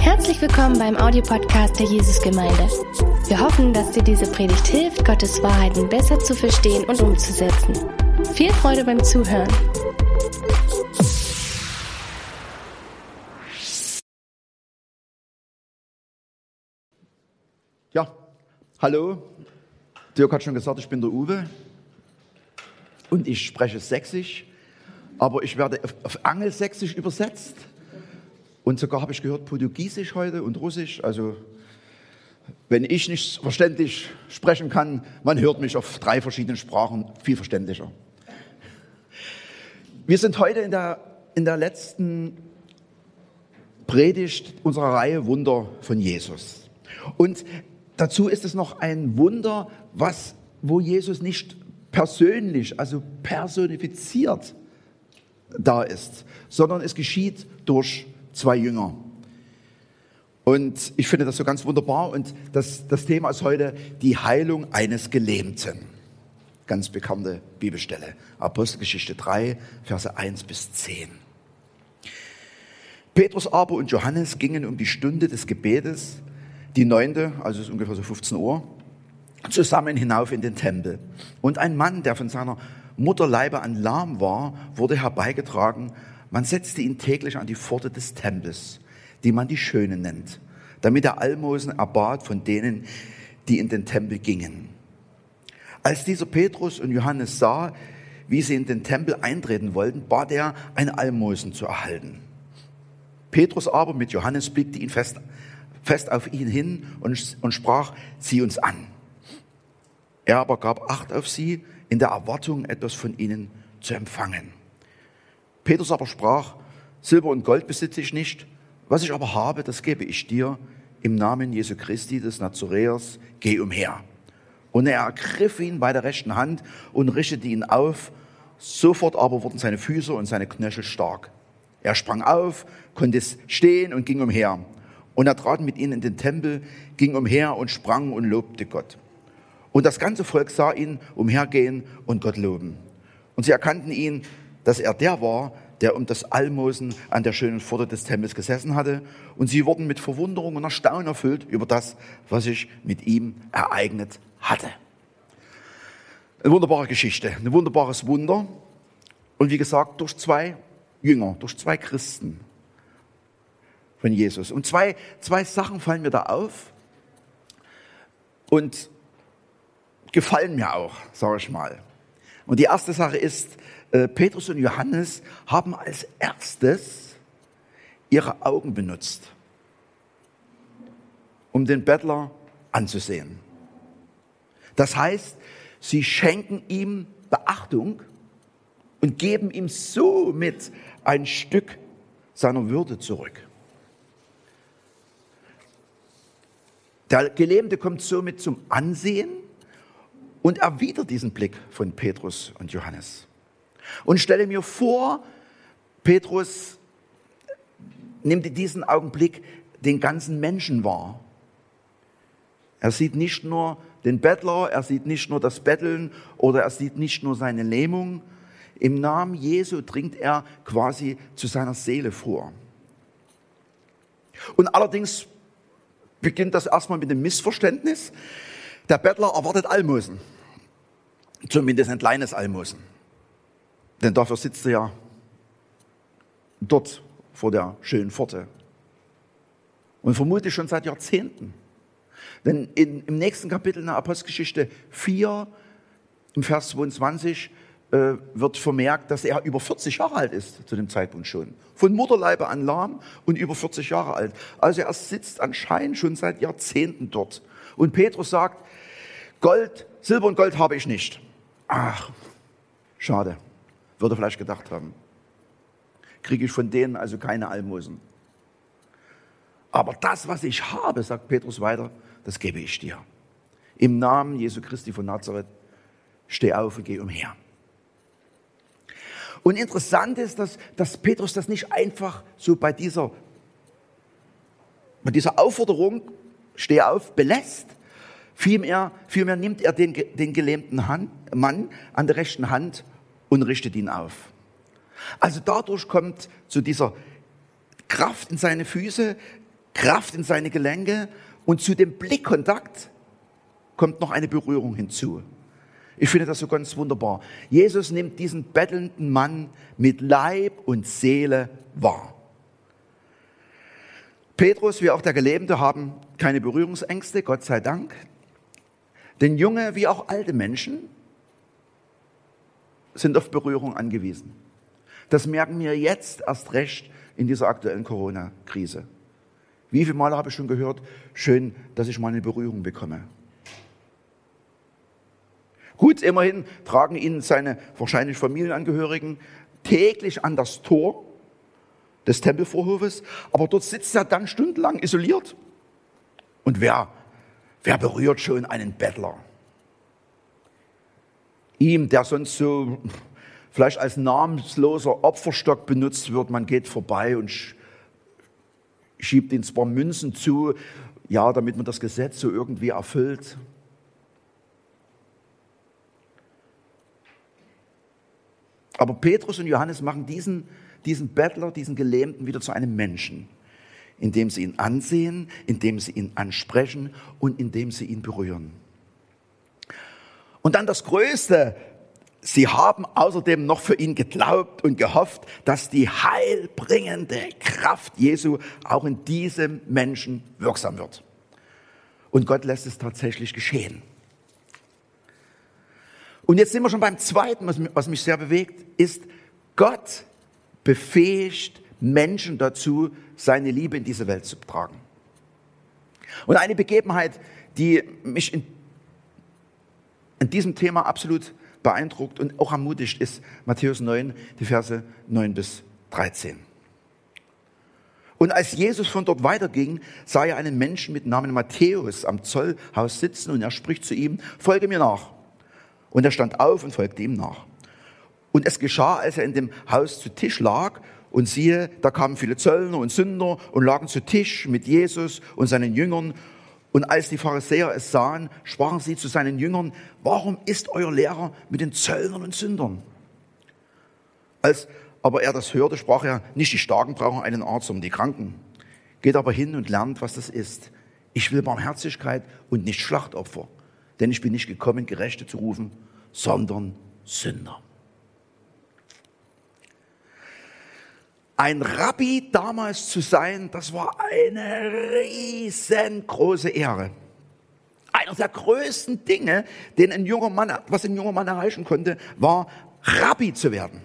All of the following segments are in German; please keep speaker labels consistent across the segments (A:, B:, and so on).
A: Herzlich willkommen beim Audiopodcast der Jesusgemeinde. Wir hoffen, dass dir diese Predigt hilft, Gottes Wahrheiten besser zu verstehen und umzusetzen. Viel Freude beim Zuhören.
B: Ja, hallo. Dirk hat schon gesagt, ich bin der Uwe und ich spreche Sächsisch, aber ich werde auf, Angelsächsisch übersetzt. Und sogar habe ich gehört Portugiesisch heute und Russisch. Also wenn ich nicht verständlich sprechen kann, man hört mich auf drei verschiedenen Sprachen viel verständlicher. Wir sind heute in der, in der letzten Predigt unserer Reihe Wunder von Jesus. Und dazu ist es noch ein Wunder, was, wo Jesus nicht persönlich, also personifiziert da ist, sondern es geschieht durch zwei Jünger. Und ich finde das so ganz wunderbar. Und das, das Thema ist heute die Heilung eines Gelähmten. Ganz bekannte Bibelstelle. Apostelgeschichte 3, Verse 1 bis 10. Petrus aber und Johannes gingen um die Stunde des Gebetes, die neunte, also ist ungefähr so 15 Uhr, zusammen hinauf in den Tempel. Und ein Mann, der von seiner Mutterleibe an lahm war, wurde herbeigetragen. Man setzte ihn täglich an die Pforte des Tempels, die man die Schöne nennt, damit er Almosen erbat von denen, die in den Tempel gingen. Als dieser Petrus und Johannes sah, wie sie in den Tempel eintreten wollten, bat er, ein Almosen zu erhalten. Petrus aber mit Johannes blickte ihn fest, fest auf ihn hin und, und sprach, zieh uns an. Er aber gab Acht auf sie, in der Erwartung, etwas von ihnen zu empfangen. Petrus aber sprach, Silber und Gold besitze ich nicht, was ich aber habe, das gebe ich dir. Im Namen Jesu Christi des Nazareers, geh umher. Und er ergriff ihn bei der rechten Hand und richtete ihn auf. Sofort aber wurden seine Füße und seine Knöchel stark. Er sprang auf, konnte stehen und ging umher. Und er trat mit ihnen in den Tempel, ging umher und sprang und lobte Gott. Und das ganze Volk sah ihn umhergehen und Gott loben. Und sie erkannten ihn, dass er der war, der um das Almosen an der schönen Pforte des Tempels gesessen hatte. Und sie wurden mit Verwunderung und Erstaunen erfüllt über das, was sich mit ihm ereignet hatte. Eine wunderbare Geschichte, ein wunderbares Wunder. Und wie gesagt, durch zwei Jünger, durch zwei Christen von Jesus. Und zwei, zwei Sachen fallen mir da auf. Und gefallen mir auch, sage ich mal. Und die erste Sache ist, äh, Petrus und Johannes haben als erstes ihre Augen benutzt, um den Bettler anzusehen. Das heißt, sie schenken ihm Beachtung und geben ihm somit ein Stück seiner Würde zurück. Der Gelähmte kommt somit zum Ansehen und erwidert diesen Blick von Petrus und Johannes. Und stelle mir vor, Petrus nimmt in diesem Augenblick den ganzen Menschen wahr. Er sieht nicht nur den Bettler, er sieht nicht nur das Betteln oder er sieht nicht nur seine Lähmung. Im Namen Jesu dringt er quasi zu seiner Seele vor. Und allerdings beginnt das erstmal mit dem Missverständnis. Der Bettler erwartet Almosen. Zumindest ein kleines Almosen. Denn dafür sitzt er ja dort vor der schönen Pforte. Und vermutlich schon seit Jahrzehnten. Denn in, im nächsten Kapitel in der Apostelgeschichte 4, im Vers 22, äh, wird vermerkt, dass er über 40 Jahre alt ist zu dem Zeitpunkt schon. Von Mutterleibe an lahm und über 40 Jahre alt. Also er sitzt anscheinend schon seit Jahrzehnten dort. Und Petrus sagt, Gold, Silber und Gold habe ich nicht. Ach, schade, würde vielleicht gedacht haben. Kriege ich von denen also keine Almosen. Aber das, was ich habe, sagt Petrus weiter, das gebe ich dir. Im Namen Jesu Christi von Nazareth, steh auf und geh umher. Und interessant ist, dass, dass Petrus das nicht einfach so bei dieser, bei dieser Aufforderung, steh auf, belässt, Vielmehr, vielmehr nimmt er den, den gelähmten Hand, Mann an der rechten Hand und richtet ihn auf. Also dadurch kommt zu dieser Kraft in seine Füße, Kraft in seine Gelenke und zu dem Blickkontakt kommt noch eine Berührung hinzu. Ich finde das so ganz wunderbar. Jesus nimmt diesen bettelnden Mann mit Leib und Seele wahr. Petrus wie auch der Gelebte haben keine Berührungsängste, Gott sei Dank. Denn junge wie auch alte Menschen sind auf Berührung angewiesen. Das merken wir jetzt erst recht in dieser aktuellen Corona-Krise. Wie viele Mal habe ich schon gehört, schön, dass ich mal eine Berührung bekomme. Gut, immerhin tragen ihn seine wahrscheinlich Familienangehörigen täglich an das Tor des Tempelvorhofes, aber dort sitzt er dann stundenlang isoliert. Und wer, wer berührt schon einen Bettler? Ihm, der sonst so vielleicht als namensloser Opferstock benutzt wird, man geht vorbei und schiebt ihm zwar Münzen zu, ja, damit man das Gesetz so irgendwie erfüllt. Aber Petrus und Johannes machen diesen, diesen Bettler, diesen Gelähmten wieder zu einem Menschen, indem sie ihn ansehen, indem sie ihn ansprechen und indem sie ihn berühren. Und dann das Größte, sie haben außerdem noch für ihn geglaubt und gehofft, dass die heilbringende Kraft Jesu auch in diesem Menschen wirksam wird. Und Gott lässt es tatsächlich geschehen. Und jetzt sind wir schon beim zweiten, was mich sehr bewegt, ist, Gott befähigt Menschen dazu, seine Liebe in diese Welt zu tragen. Und eine Begebenheit, die mich in, in diesem Thema absolut beeindruckt und auch ermutigt, ist Matthäus 9, die Verse 9 bis 13. Und als Jesus von dort weiterging, sah er einen Menschen mit Namen Matthäus am Zollhaus sitzen und er spricht zu ihm, folge mir nach. Und er stand auf und folgte ihm nach. Und es geschah, als er in dem Haus zu Tisch lag, und siehe, da kamen viele Zöllner und Sünder und lagen zu Tisch mit Jesus und seinen Jüngern. Und als die Pharisäer es sahen, sprachen sie zu seinen Jüngern, warum ist euer Lehrer mit den Zöllnern und Sündern? Als aber er das hörte, sprach er, nicht die Starken brauchen einen Arzt, sondern die Kranken. Geht aber hin und lernt, was das ist. Ich will Barmherzigkeit und nicht Schlachtopfer denn ich bin nicht gekommen, Gerechte zu rufen, sondern Sünder. Ein Rabbi damals zu sein, das war eine riesengroße Ehre. Einer der größten Dinge, den ein junger Mann, was ein junger Mann erreichen konnte, war Rabbi zu werden.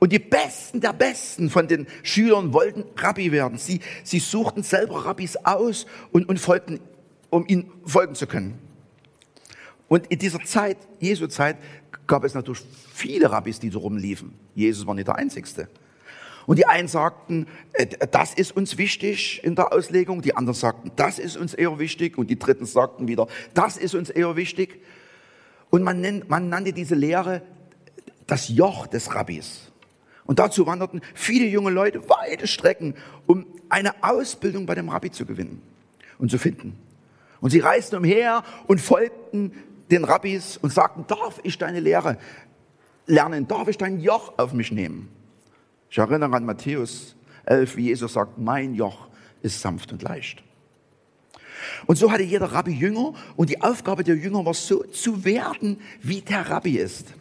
B: Und die Besten der Besten von den Schülern wollten Rabbi werden. Sie, sie suchten selber Rabbis aus und, und folgten um ihm folgen zu können. Und in dieser Zeit, Jesu Zeit, gab es natürlich viele Rabbis, die so rumliefen. Jesus war nicht der Einzigste. Und die einen sagten, äh, das ist uns wichtig in der Auslegung, die anderen sagten, das ist uns eher wichtig und die dritten sagten wieder, das ist uns eher wichtig. Und man, nennt, man nannte diese Lehre das Joch des Rabbis. Und dazu wanderten viele junge Leute weite Strecken, um eine Ausbildung bei dem Rabbi zu gewinnen und zu finden. Und sie reisten umher und folgten den Rabbis und sagten, darf ich deine Lehre lernen? Darf ich dein Joch auf mich nehmen? Ich erinnere an Matthäus 11, wie Jesus sagt, mein Joch ist sanft und leicht. Und so hatte jeder Rabbi Jünger und die Aufgabe der Jünger war so zu werden, wie der Rabbi ist.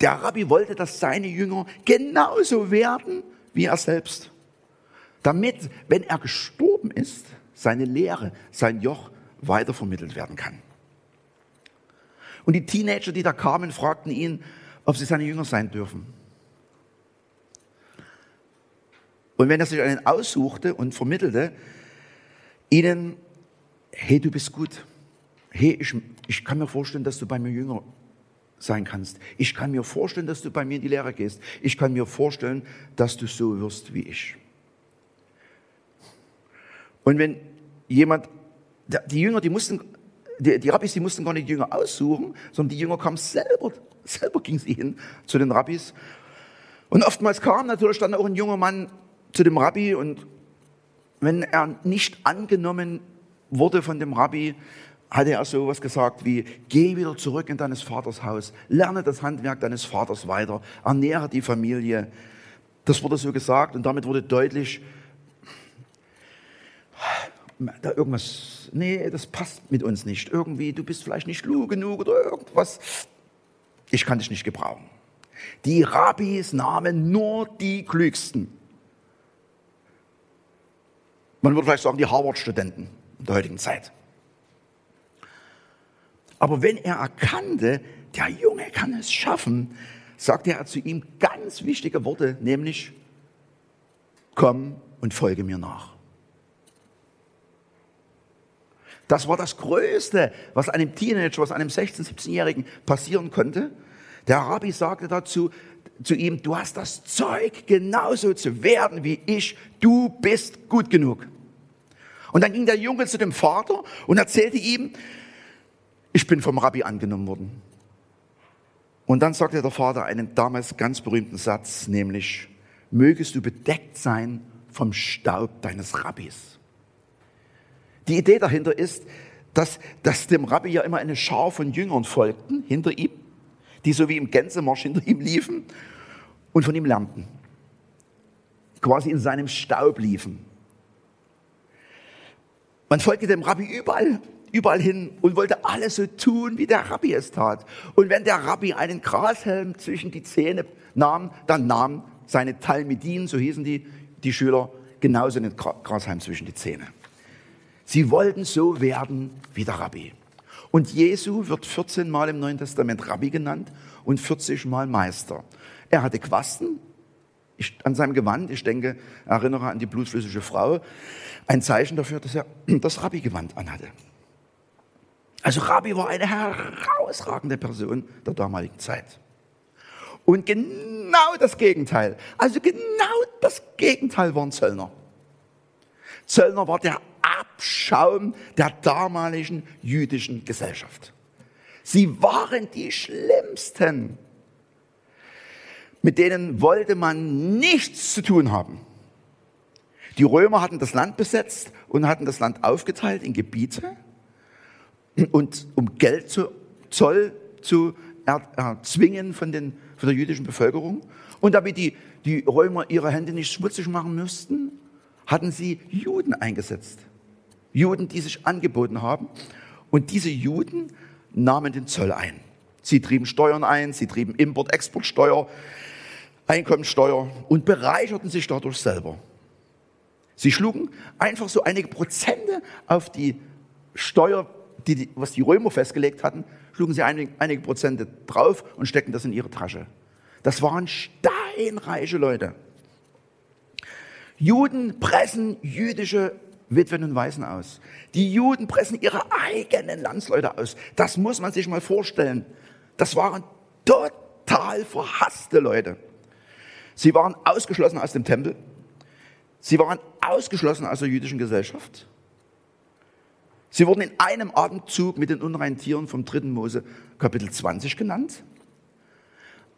B: Der Rabbi wollte, dass seine Jünger genauso werden wie er selbst. Damit, wenn er gestorben ist, seine Lehre, sein Joch weitervermittelt werden kann. Und die Teenager, die da kamen, fragten ihn, ob sie seine Jünger sein dürfen. Und wenn er sich einen aussuchte und vermittelte, ihnen, hey, du bist gut. Hey, ich, ich kann mir vorstellen, dass du bei mir Jünger sein kannst. Ich kann mir vorstellen, dass du bei mir in die Lehre gehst. Ich kann mir vorstellen, dass du so wirst wie ich. Und wenn jemand, die Jünger, die mussten, die, die Rabbis, die mussten gar nicht die Jünger aussuchen, sondern die Jünger kamen selber, selber gingen sie hin zu den Rabbis. Und oftmals kam natürlich dann auch ein junger Mann zu dem Rabbi und wenn er nicht angenommen wurde von dem Rabbi, hatte er so was gesagt wie, geh wieder zurück in deines Vaters Haus, lerne das Handwerk deines Vaters weiter, ernähre die Familie, Das wurde so gesagt und damit wurde deutlich, da irgendwas, nee, das passt mit uns nicht. Irgendwie, du bist vielleicht nicht klug genug oder irgendwas. Ich kann dich nicht gebrauchen. Die Rabbis nahmen nur die Klügsten. Man würde vielleicht sagen, die Harvard-Studenten der heutigen Zeit. Aber wenn er erkannte, der Junge kann es schaffen, sagte er zu ihm ganz wichtige Worte, nämlich, komm und folge mir nach. Das war das Größte, was einem Teenager, was einem 16-, 17-Jährigen passieren konnte. Der Rabbi sagte dazu zu ihm, du hast das Zeug, genauso zu werden wie ich. Du bist gut genug. Und dann ging der Junge zu dem Vater und erzählte ihm, ich bin vom Rabbi angenommen worden. Und dann sagte der Vater einen damals ganz berühmten Satz, nämlich, mögest du bedeckt sein vom Staub deines Rabbis. Die Idee dahinter ist, dass, dass dem Rabbi ja immer eine Schar von Jüngern folgten hinter ihm, die so wie im Gänsemarsch hinter ihm liefen und von ihm lernten. Quasi in seinem Staub liefen. Man folgte dem Rabbi überall, überall hin und wollte alles so tun, wie der Rabbi es tat. Und wenn der Rabbi einen Grashelm zwischen die Zähne nahm, dann nahm seine Talmidin, so hießen die, die Schüler, genauso einen Grashelm zwischen die Zähne. Sie wollten so werden wie der Rabbi. Und Jesu wird 14 Mal im Neuen Testament Rabbi genannt und 40 Mal Meister. Er hatte Quasten an seinem Gewand, ich denke, erinnere an die blutflüssige Frau, ein Zeichen dafür, dass er das Rabbi-Gewand anhatte. Also Rabbi war eine herausragende Person der damaligen Zeit. Und genau das Gegenteil, also genau das Gegenteil waren Zöllner. Zöllner war der Abschaum der damaligen jüdischen Gesellschaft. Sie waren die Schlimmsten. Mit denen wollte man nichts zu tun haben. Die Römer hatten das Land besetzt und hatten das Land aufgeteilt in Gebiete und um Geld zu, Zoll zu erzwingen von, den, von der jüdischen Bevölkerung. Und damit die, die Römer ihre Hände nicht schmutzig machen müssten, hatten sie Juden eingesetzt. Juden, die sich angeboten haben. Und diese Juden nahmen den Zoll ein. Sie trieben Steuern ein, sie trieben Import-Exportsteuer, Einkommensteuer und bereicherten sich dadurch selber. Sie schlugen einfach so einige Prozente auf die Steuer, die, was die Römer festgelegt hatten, schlugen sie einige, einige Prozente drauf und steckten das in ihre Tasche. Das waren steinreiche Leute. Juden pressen jüdische Witwen und Waisen aus. Die Juden pressen ihre eigenen Landsleute aus. Das muss man sich mal vorstellen. Das waren total verhasste Leute. Sie waren ausgeschlossen aus dem Tempel. Sie waren ausgeschlossen aus der jüdischen Gesellschaft. Sie wurden in einem Atemzug mit den unreinen Tieren vom 3. Mose Kapitel 20 genannt.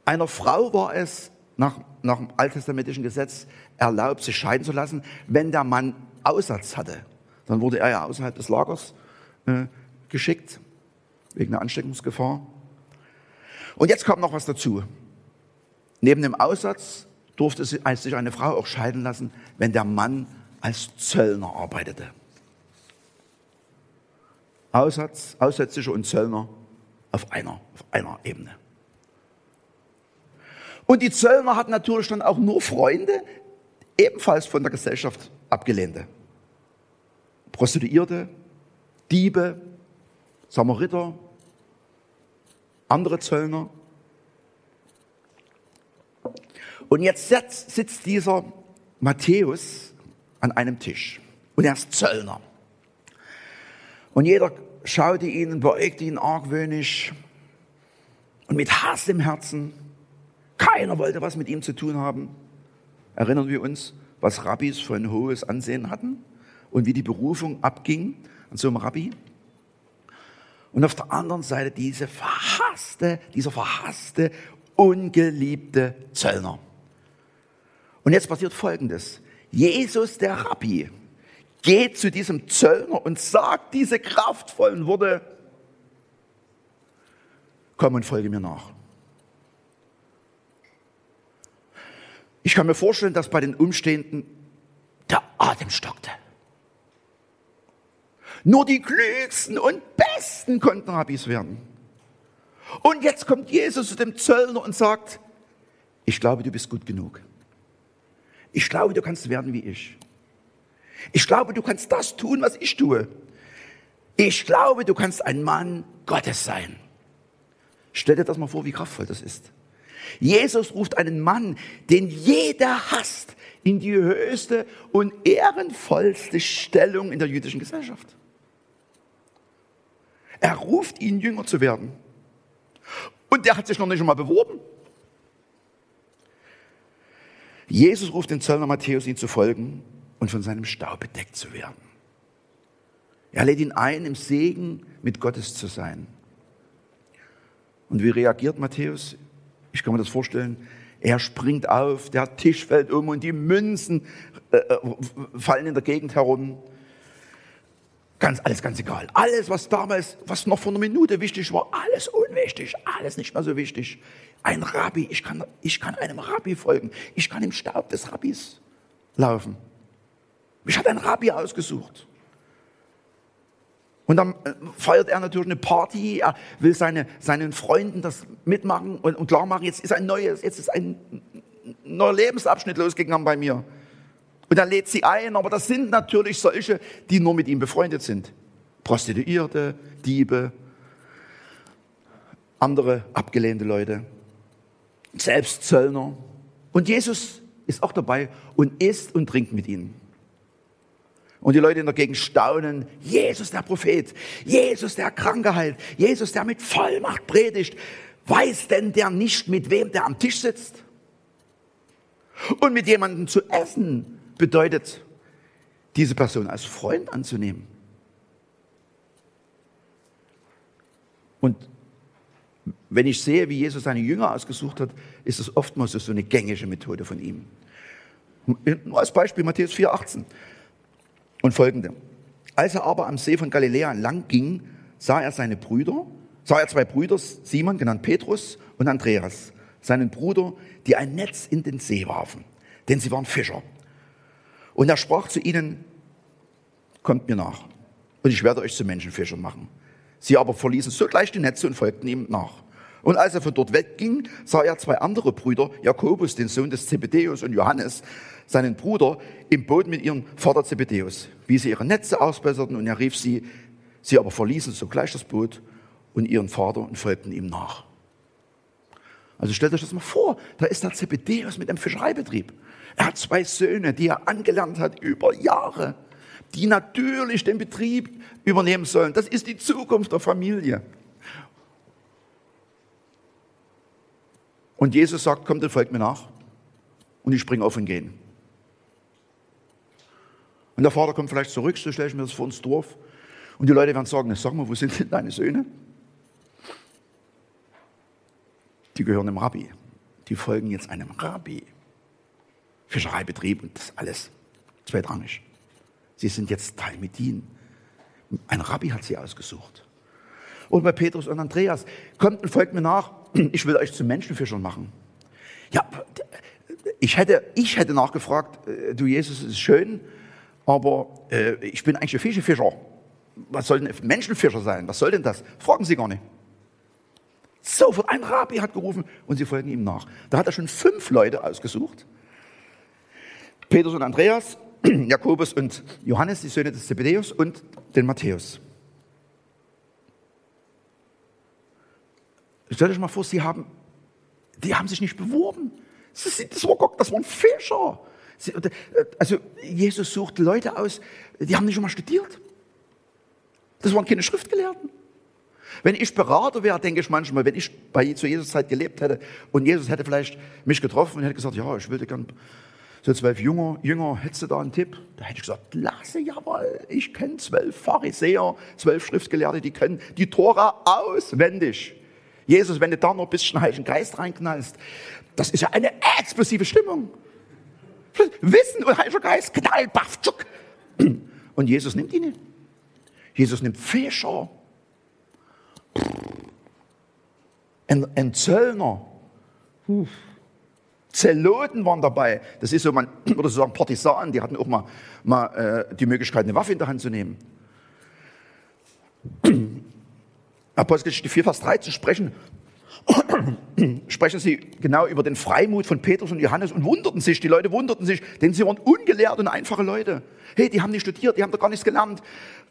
B: Einer Frau war es nach, nach dem alttestamentlichen Gesetz erlaubt, sich scheiden zu lassen, wenn der Mann Aussatz hatte. Dann wurde er ja außerhalb des Lagers äh, geschickt, wegen der Ansteckungsgefahr. Und jetzt kommt noch was dazu. Neben dem Aussatz durfte sich eine Frau auch scheiden lassen, wenn der Mann als Zöllner arbeitete. Aussatz, Aussätzliche und Zöllner auf einer, auf einer Ebene. Und die Zöllner hatten natürlich dann auch nur Freunde, ebenfalls von der Gesellschaft abgelehnte. Prostituierte, Diebe, Samariter, andere Zöllner. Und jetzt sitzt dieser Matthäus an einem Tisch und er ist Zöllner. Und jeder schaute ihn und beäugte ihn argwöhnisch und mit Hass im Herzen. Keiner wollte was mit ihm zu tun haben. Erinnern wir uns, was Rabbis für ein hohes Ansehen hatten und wie die Berufung abging an so einem Rabbi? Und auf der anderen Seite diese verhasste, dieser verhasste, ungeliebte Zöllner. Und jetzt passiert Folgendes. Jesus, der Rabbi, geht zu diesem Zöllner und sagt diese kraftvollen Worte, komm und folge mir nach. Ich kann mir vorstellen, dass bei den Umstehenden der Atem stockte. Nur die klügsten und besten konnten Rabbis werden. Und jetzt kommt Jesus zu dem Zöllner und sagt, ich glaube, du bist gut genug. Ich glaube, du kannst werden wie ich. Ich glaube, du kannst das tun, was ich tue. Ich glaube, du kannst ein Mann Gottes sein. Stell dir das mal vor, wie kraftvoll das ist. Jesus ruft einen Mann, den jeder hasst, in die höchste und ehrenvollste Stellung in der jüdischen Gesellschaft. Er ruft ihn, Jünger zu werden. Und der hat sich noch nicht einmal beworben. Jesus ruft den Zöllner Matthäus, ihn zu folgen und von seinem Staub bedeckt zu werden. Er lädt ihn ein, im Segen mit Gottes zu sein. Und wie reagiert Matthäus? Ich kann mir das vorstellen. Er springt auf, der Tisch fällt um und die Münzen äh, äh fallen in der Gegend herum. Ganz, alles ganz egal. Alles, was damals, was noch vor einer Minute wichtig war, alles unwichtig, alles nicht mehr so wichtig. Ein Rabbi, ich kann, ich kann einem Rabbi folgen. Ich kann im Staub des Rabbis laufen. Mich hat ein Rabbi ausgesucht. Und dann äh, feiert er natürlich eine Party, er will seine, seinen Freunden das mitmachen und, und klar machen, jetzt ist ein neues, jetzt ist ein neuer Lebensabschnitt losgegangen bei mir. Und er lädt sie ein, aber das sind natürlich solche, die nur mit ihm befreundet sind. Prostituierte, Diebe, andere abgelehnte Leute, selbst Zöllner. Und Jesus ist auch dabei und isst und trinkt mit ihnen. Und die Leute Gegend staunen, Jesus der Prophet, Jesus der Kranke heilt, Jesus der mit Vollmacht predigt. Weiß denn der nicht, mit wem der am Tisch sitzt? Und mit jemandem zu essen bedeutet, diese Person als Freund anzunehmen. Und wenn ich sehe, wie Jesus seine Jünger ausgesucht hat, ist es oftmals so eine gängige Methode von ihm. Nur als Beispiel Matthäus 4,18 und folgende. Als er aber am See von Galiläa lang ging, sah er seine Brüder, sah er zwei Brüder, Simon, genannt Petrus, und Andreas, seinen Bruder, die ein Netz in den See warfen, denn sie waren Fischer. Und er sprach zu ihnen, kommt mir nach und ich werde euch zu Menschenfischern machen. Sie aber verließen sogleich die Netze und folgten ihm nach. Und als er von dort wegging, sah er zwei andere Brüder, Jakobus, den Sohn des Zebedeus, und Johannes, seinen Bruder, im Boot mit ihrem Vater Zebedeus, wie sie ihre Netze ausbesserten, und er rief sie. Sie aber verließen sogleich das Boot und ihren Vater und folgten ihm nach. Also stellt euch das mal vor, da ist der Zebedeus mit einem Fischereibetrieb. Er hat zwei Söhne, die er angelernt hat über Jahre, die natürlich den Betrieb übernehmen sollen. Das ist die Zukunft der Familie. Und Jesus sagt, kommt und folgt mir nach. Und ich springe auf und gehe. Und der Vater kommt vielleicht zurück, so stelle ich mir das vor ins Dorf. Und die Leute werden sagen, sag mal, wo sind denn deine Söhne? Die gehören dem Rabbi. Die folgen jetzt einem Rabbi. Fischereibetrieb und das alles zweitrangig. Sie sind jetzt Teil mit ihnen. Ein Rabbi hat sie ausgesucht. Und bei Petrus und Andreas, kommt und folgt mir nach, ich will euch zu Menschenfischern machen. Ja, ich hätte, ich hätte nachgefragt, äh, du Jesus, ist schön, aber äh, ich bin eigentlich ein Fischefischer. Was soll denn ein Menschenfischer sein? Was soll denn das? Fragen Sie gar nicht. Sofort, ein Rabbi hat gerufen und sie folgen ihm nach. Da hat er schon fünf Leute ausgesucht Petrus und Andreas, Jakobus und Johannes, die Söhne des Zebedeus und den Matthäus. Stellt euch mal vor, sie haben, die haben sich nicht beworben. Das, war Gott, das waren Fischer. Also Jesus sucht Leute aus, die haben nicht schon mal studiert. Das waren keine Schriftgelehrten. Wenn ich Berater wäre, denke ich manchmal, wenn ich bei zu Jesus Zeit gelebt hätte und Jesus hätte vielleicht mich getroffen und hätte gesagt, ja, ich würde gern so zwölf Jünger, Jünger, hättest du da einen Tipp? Da hätte ich gesagt, lasse, jawohl, ich kenne zwölf Pharisäer, zwölf Schriftgelehrte, die können die Tora auswendig. Jesus, wenn du da noch ein bisschen Heiligen Geist reinknallst, das ist ja eine explosive Stimmung. Wissen und Heiliger Geist, knall, baff, tschuck. Und Jesus nimmt ihn. Jesus nimmt Fischer, ein, ein Zöllner. Zeloten waren dabei. Das ist so, man würde sagen, Partisanen, die hatten auch mal, mal äh, die Möglichkeit, eine Waffe in der Hand zu nehmen. Apostelgeschichte 4, Vers 3 zu sprechen, sprechen sie genau über den Freimut von Petrus und Johannes und wunderten sich, die Leute wunderten sich, denn sie waren ungelehrt und einfache Leute. Hey, die haben nicht studiert, die haben doch gar nichts gelernt.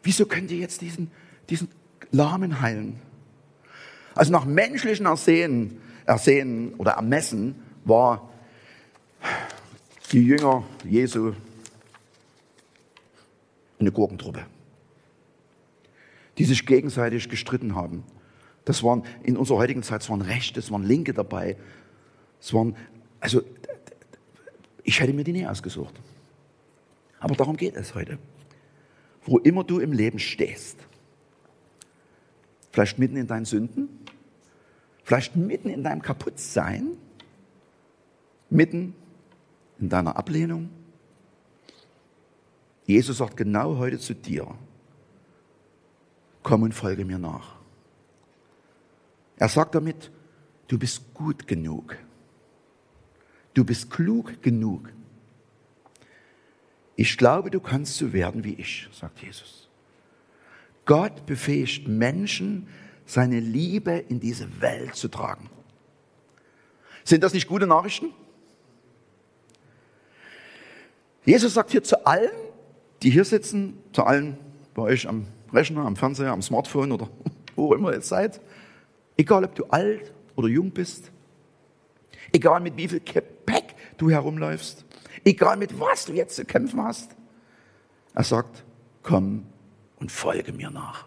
B: Wieso könnt ihr jetzt diesen, diesen Lahmen heilen? Also nach menschlichen Ersehen, Ersehen oder Ermessen war die Jünger Jesu eine Gurkentruppe, die sich gegenseitig gestritten haben. Das waren in unserer heutigen Zeit, es waren Rechte, es waren Linke dabei. Es waren, also, ich hätte mir die nie ausgesucht. Aber darum geht es heute. Wo immer du im Leben stehst, vielleicht mitten in deinen Sünden, vielleicht mitten in deinem Kaputtsein, mitten in deiner Ablehnung. Jesus sagt genau heute zu dir, komm und folge mir nach. Er sagt damit, du bist gut genug. Du bist klug genug. Ich glaube, du kannst so werden wie ich, sagt Jesus. Gott befähigt Menschen, seine Liebe in diese Welt zu tragen. Sind das nicht gute Nachrichten? Jesus sagt hier zu allen, die hier sitzen, zu allen bei euch am Rechner, am Fernseher, am Smartphone oder wo immer ihr seid, egal ob du alt oder jung bist, egal mit wie viel Gepäck du herumläufst, egal mit was du jetzt zu kämpfen hast, er sagt, komm und folge mir nach.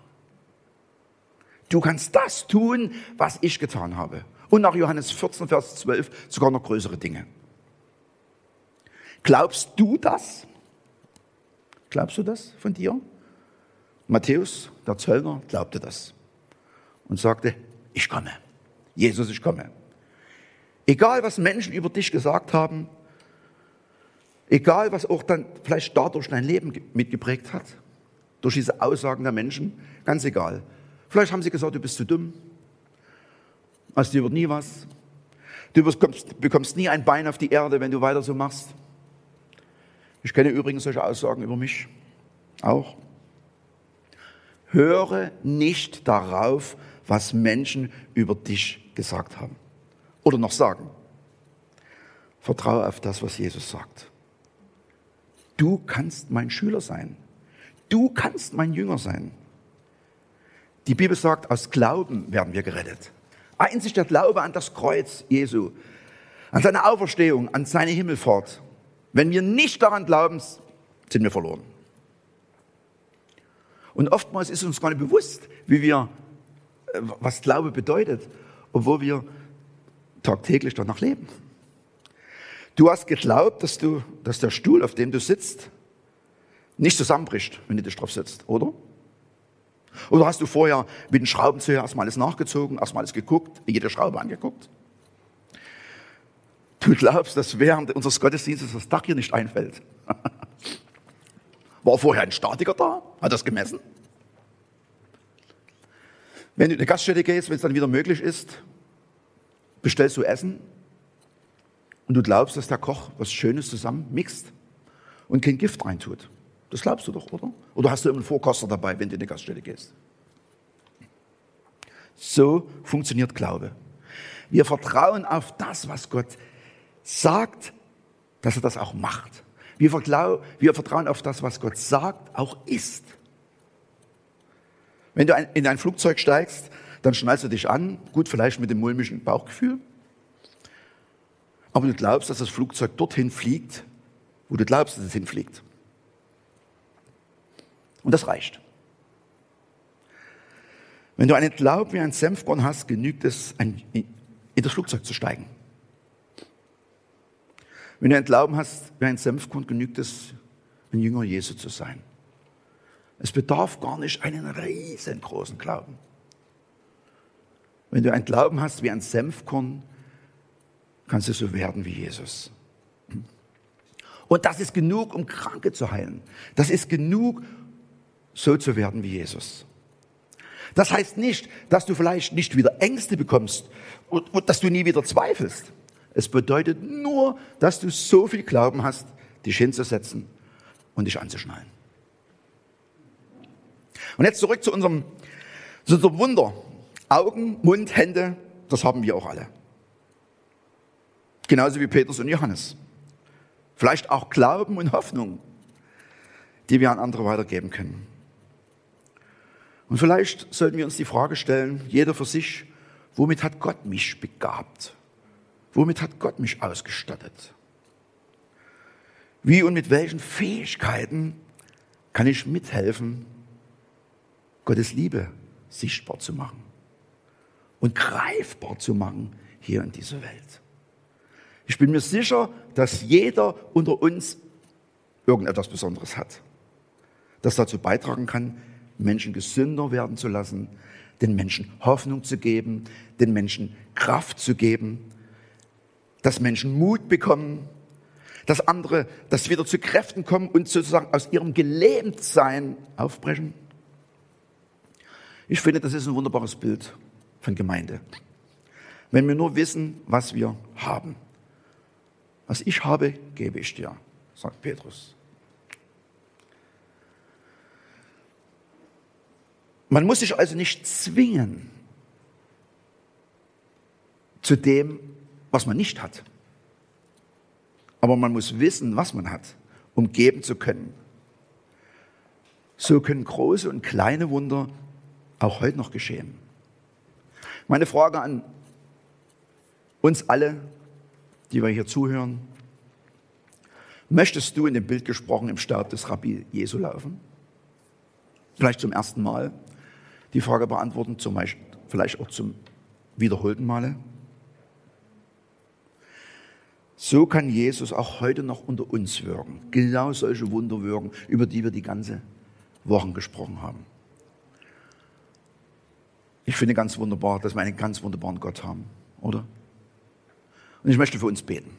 B: Du kannst das tun, was ich getan habe. Und nach Johannes 14, Vers 12 sogar noch größere Dinge. Glaubst du das? Glaubst du das von dir? Matthäus, der Zöllner, glaubte das und sagte, ich komme. Jesus, ich komme. Egal, was Menschen über dich gesagt haben, egal, was auch dann vielleicht dadurch dein Leben mitgeprägt hat, durch diese Aussagen der Menschen, ganz egal. Vielleicht haben sie gesagt, du bist zu dumm, aus dir wird nie was, du bekommst, bekommst nie ein Bein auf die Erde, wenn du weiter so machst. Ich kenne übrigens solche Aussagen über mich auch. Höre nicht darauf, was Menschen über dich gesagt haben oder noch sagen. Vertraue auf das, was Jesus sagt. Du kannst mein Schüler sein. Du kannst mein Jünger sein. Die Bibel sagt, aus Glauben werden wir gerettet. Einzig der Glaube an das Kreuz Jesu, an seine Auferstehung, an seine Himmelfahrt. Wenn wir nicht daran glauben, sind wir verloren. Und oftmals ist uns gar nicht bewusst, wie wir was Glaube bedeutet, obwohl wir tagtäglich danach leben. Du hast geglaubt, dass, du, dass der Stuhl, auf dem du sitzt, nicht zusammenbricht, wenn du dich drauf sitzt, oder? Oder hast du vorher mit dem Schraubenzieher erstmal alles nachgezogen, erstmal alles geguckt, jede Schraube angeguckt? Du glaubst, dass während unseres Gottesdienstes das Dach hier nicht einfällt. War vorher ein Statiker da? Hat das gemessen? Wenn du in eine Gaststätte gehst, wenn es dann wieder möglich ist, bestellst du Essen und du glaubst, dass der Koch was Schönes zusammen mixt und kein Gift reintut. Das glaubst du doch, oder? Oder hast du immer einen Vorkoster dabei, wenn du in eine Gaststätte gehst? So funktioniert Glaube. Wir vertrauen auf das, was Gott sagt, dass er das auch macht. Wir, wir vertrauen auf das, was Gott sagt, auch ist. Wenn du in ein Flugzeug steigst, dann schnallst du dich an, gut, vielleicht mit dem mulmischen Bauchgefühl. Aber du glaubst, dass das Flugzeug dorthin fliegt, wo du glaubst, dass es hinfliegt. Und das reicht. Wenn du einen Glauben wie ein Senfkorn hast, genügt es, in das Flugzeug zu steigen. Wenn du einen Glauben hast wie ein Senfkorn, genügt es, ein Jünger Jesu zu sein. Es bedarf gar nicht einen riesengroßen Glauben. Wenn du einen Glauben hast wie ein Senfkorn, kannst du so werden wie Jesus. Und das ist genug, um Kranke zu heilen. Das ist genug, so zu werden wie Jesus. Das heißt nicht, dass du vielleicht nicht wieder Ängste bekommst und, und dass du nie wieder zweifelst. Es bedeutet nur, dass du so viel Glauben hast, dich hinzusetzen und dich anzuschnallen. Und jetzt zurück zu unserem, zu unserem Wunder. Augen, Mund, Hände, das haben wir auch alle. Genauso wie Petrus und Johannes. Vielleicht auch Glauben und Hoffnung, die wir an andere weitergeben können. Und vielleicht sollten wir uns die Frage stellen, jeder für sich, womit hat Gott mich begabt? Womit hat Gott mich ausgestattet? Wie und mit welchen Fähigkeiten kann ich mithelfen, Gottes Liebe sichtbar zu machen und greifbar zu machen hier in dieser Welt? Ich bin mir sicher, dass jeder unter uns irgendetwas Besonderes hat, das dazu beitragen kann, Menschen gesünder werden zu lassen, den Menschen Hoffnung zu geben, den Menschen Kraft zu geben, dass Menschen Mut bekommen, dass andere, dass wieder zu Kräften kommen und sozusagen aus ihrem Gelähmtsein aufbrechen. Ich finde, das ist ein wunderbares Bild von Gemeinde. Wenn wir nur wissen, was wir haben. Was ich habe, gebe ich dir, sagt Petrus. Man muss sich also nicht zwingen zu dem, was man nicht hat. Aber man muss wissen, was man hat, um geben zu können. So können große und kleine Wunder auch heute noch geschehen. Meine Frage an uns alle, die wir hier zuhören, möchtest du in dem Bild gesprochen im Stab des Rabbi Jesu laufen? Vielleicht zum ersten Mal die Frage beantworten, zum Beispiel, vielleicht auch zum wiederholten Male. So kann Jesus auch heute noch unter uns wirken. Genau solche Wunder wirken, über die wir die ganze Woche gesprochen haben. Ich finde ganz wunderbar, dass wir einen ganz wunderbaren Gott haben, oder? Und ich möchte für uns beten.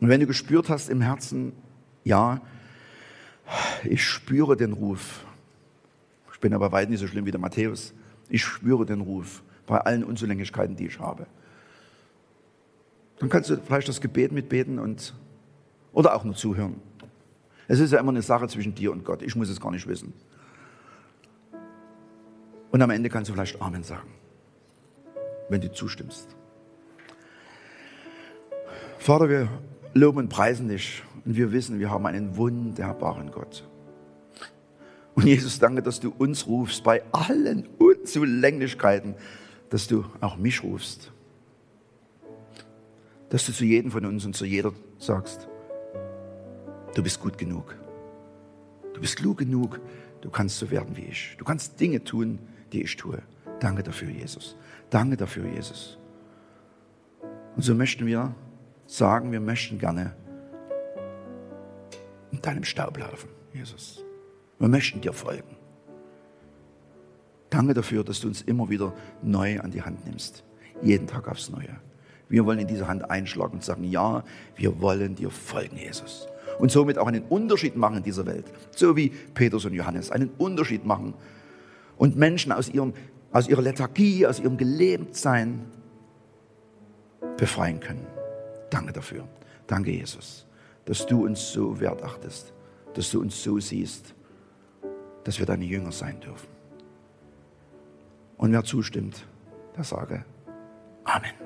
B: Und wenn du gespürt hast im Herzen, ja, ich spüre den Ruf, ich bin aber weit nicht so schlimm wie der Matthäus. Ich spüre den Ruf bei allen Unzulänglichkeiten, die ich habe. Dann kannst du vielleicht das Gebet mitbeten und, oder auch nur zuhören. Es ist ja immer eine Sache zwischen dir und Gott. Ich muss es gar nicht wissen. Und am Ende kannst du vielleicht Amen sagen, wenn du zustimmst. Vater, wir loben und preisen dich und wir wissen, wir haben einen wunderbaren Gott. Und Jesus, danke, dass du uns rufst bei allen Unzulänglichkeiten, dass du auch mich rufst. Dass du zu jedem von uns und zu jeder sagst, du bist gut genug. Du bist klug genug, du kannst so werden wie ich. Du kannst Dinge tun, die ich tue. Danke dafür, Jesus. Danke dafür, Jesus. Und so möchten wir sagen, wir möchten gerne in deinem Staub laufen, Jesus. Wir möchten dir folgen. Danke dafür, dass du uns immer wieder neu an die Hand nimmst. Jeden Tag aufs Neue. Wir wollen in diese Hand einschlagen und sagen, ja, wir wollen dir folgen, Jesus. Und somit auch einen Unterschied machen in dieser Welt. So wie Petrus und Johannes einen Unterschied machen. Und Menschen aus, ihrem, aus ihrer Lethargie, aus ihrem Gelähmtsein befreien können. Danke dafür. Danke, Jesus, dass du uns so wertachtest, dass du uns so siehst dass wir deine Jünger sein dürfen. Und wer zustimmt, der sage Amen.